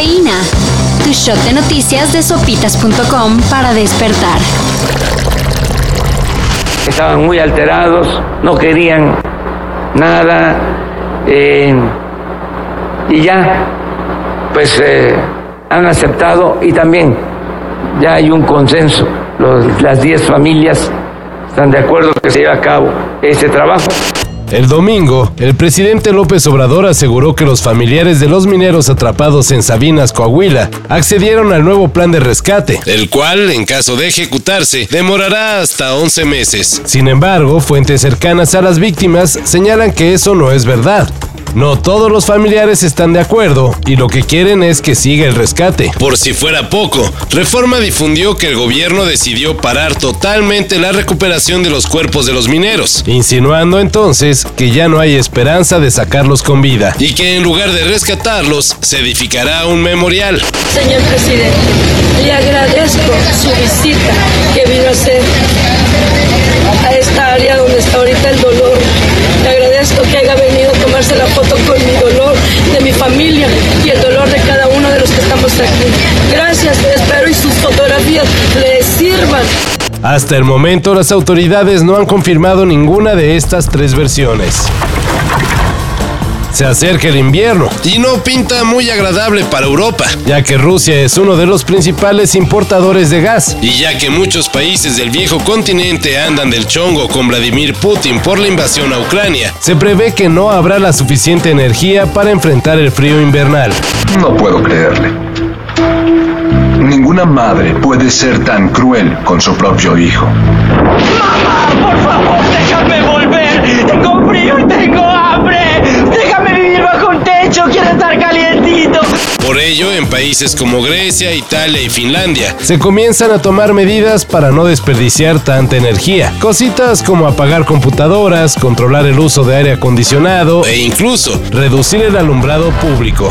Cafeína. Tu shot de noticias de sopitas.com para despertar. Estaban muy alterados, no querían nada. eh, y ya, pues eh, han aceptado y también ya hay un consenso. Las 10 familias están de acuerdo que se lleve a cabo ese trabajo. El domingo, el presidente López Obrador aseguró que los familiares de los mineros atrapados en Sabinas, Coahuila, accedieron al nuevo plan de rescate, el cual, en caso de ejecutarse, demorará hasta 11 meses. Sin embargo, fuentes cercanas a las víctimas señalan que eso no es verdad. No todos los familiares están de acuerdo y lo que quieren es que siga el rescate. Por si fuera poco, Reforma difundió que el gobierno decidió parar totalmente la recuperación de los cuerpos de los mineros, insinuando entonces que ya no hay esperanza de sacarlos con vida y que en lugar de rescatarlos se edificará un memorial. Señor presidente, le agradezco su visita que vino a hacer a esta área donde está ahorita el dolor. Le agradezco que haya venido a tomarse la foto con mi dolor, de mi familia y el dolor de cada uno de los que estamos aquí. Gracias, espero y sus fotografías le sirvan. Hasta el momento las autoridades no han confirmado ninguna de estas tres versiones. Se acerca el invierno y no pinta muy agradable para Europa, ya que Rusia es uno de los principales importadores de gas. Y ya que muchos países del viejo continente andan del chongo con Vladimir Putin por la invasión a Ucrania, se prevé que no habrá la suficiente energía para enfrentar el frío invernal. No puedo creerle. Ninguna madre puede ser tan cruel con su propio hijo. ¡Por favor, déjame volver! ¡Tengo frío y tengo hambre! ¡Déjame vivir bajo un techo! ¡Quiero estar calientito! Por ello, en países como Grecia, Italia y Finlandia, se comienzan a tomar medidas para no desperdiciar tanta energía. Cositas como apagar computadoras, controlar el uso de aire acondicionado e incluso reducir el alumbrado público.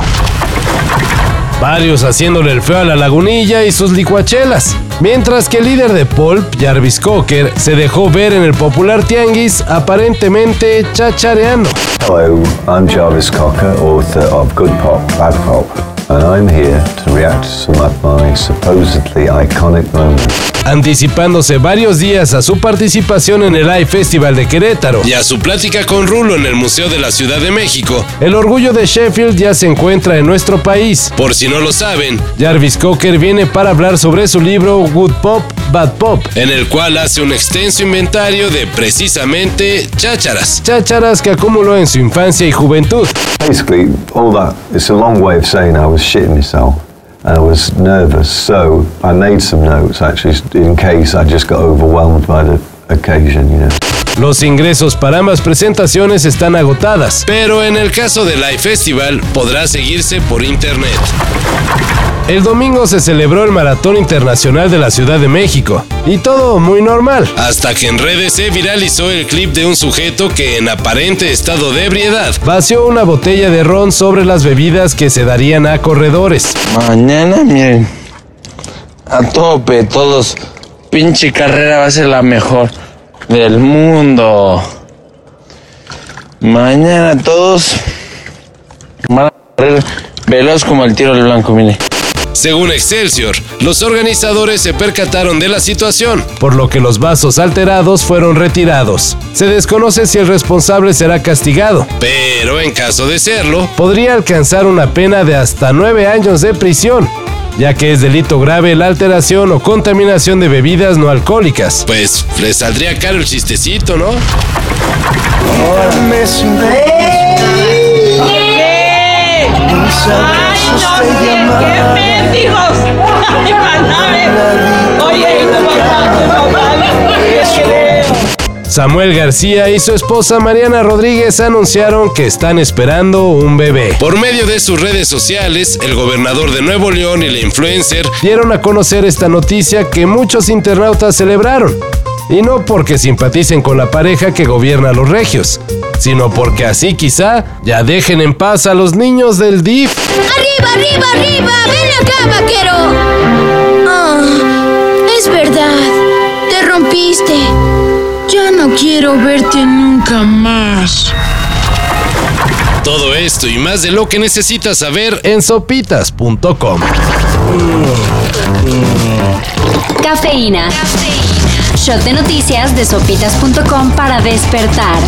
Varios haciéndole el feo a la lagunilla y sus licuachelas. Mientras que el líder de Pulp, Jarvis Cocker, se dejó ver en el popular tianguis aparentemente chachareando. Hello, I'm Jarvis Cocker, author of Good Pop, Bad Pop, and I'm here to react to some of my supposedly iconic moments. Anticipándose varios días a su participación en el Live Festival de Querétaro y a su plática con Rulo en el Museo de la Ciudad de México. El orgullo de Sheffield ya se encuentra en nuestro país. Por si no lo saben, Jarvis Cocker viene para hablar sobre su libro Good Pop, Bad Pop, en el cual hace un extenso inventario de precisamente chácharas. Chácharas que acumuló en su infancia y juventud. Basically, all that, it's a long way of saying I was shitting myself. And I was nervous, so I made some notes actually in case I just got overwhelmed by the occasion, you know. Los ingresos para ambas presentaciones están agotadas, pero en el caso del Live Festival podrá seguirse por internet. El domingo se celebró el Maratón Internacional de la Ciudad de México, y todo muy normal, hasta que en redes se viralizó el clip de un sujeto que en aparente estado de ebriedad vació una botella de ron sobre las bebidas que se darían a corredores. Mañana, miren, a tope, todos. Pinche carrera va a ser la mejor del mundo. Mañana todos van a correr veloz como el tiro al blanco, mire. Según Excelsior, los organizadores se percataron de la situación, por lo que los vasos alterados fueron retirados. Se desconoce si el responsable será castigado, pero en caso de serlo, podría alcanzar una pena de hasta nueve años de prisión, ya que es delito grave la alteración o contaminación de bebidas no alcohólicas. Pues le saldría caro el chistecito, ¿no? Samuel García y su esposa Mariana Rodríguez anunciaron que están esperando un bebé. Por medio de sus redes sociales, el gobernador de Nuevo León y la influencer dieron a conocer esta noticia que muchos internautas celebraron. Y no porque simpaticen con la pareja que gobierna a los regios, sino porque así quizá ya dejen en paz a los niños del DIF. ¡Arriba, arriba, arriba! ¡Ven acá, vaquero! Ah, es verdad. Te rompiste. Ya no quiero verte nunca más. Todo esto y más de lo que necesitas saber en sopitas.com. Cafeína. Shot de noticias de sopitas.com para despertar.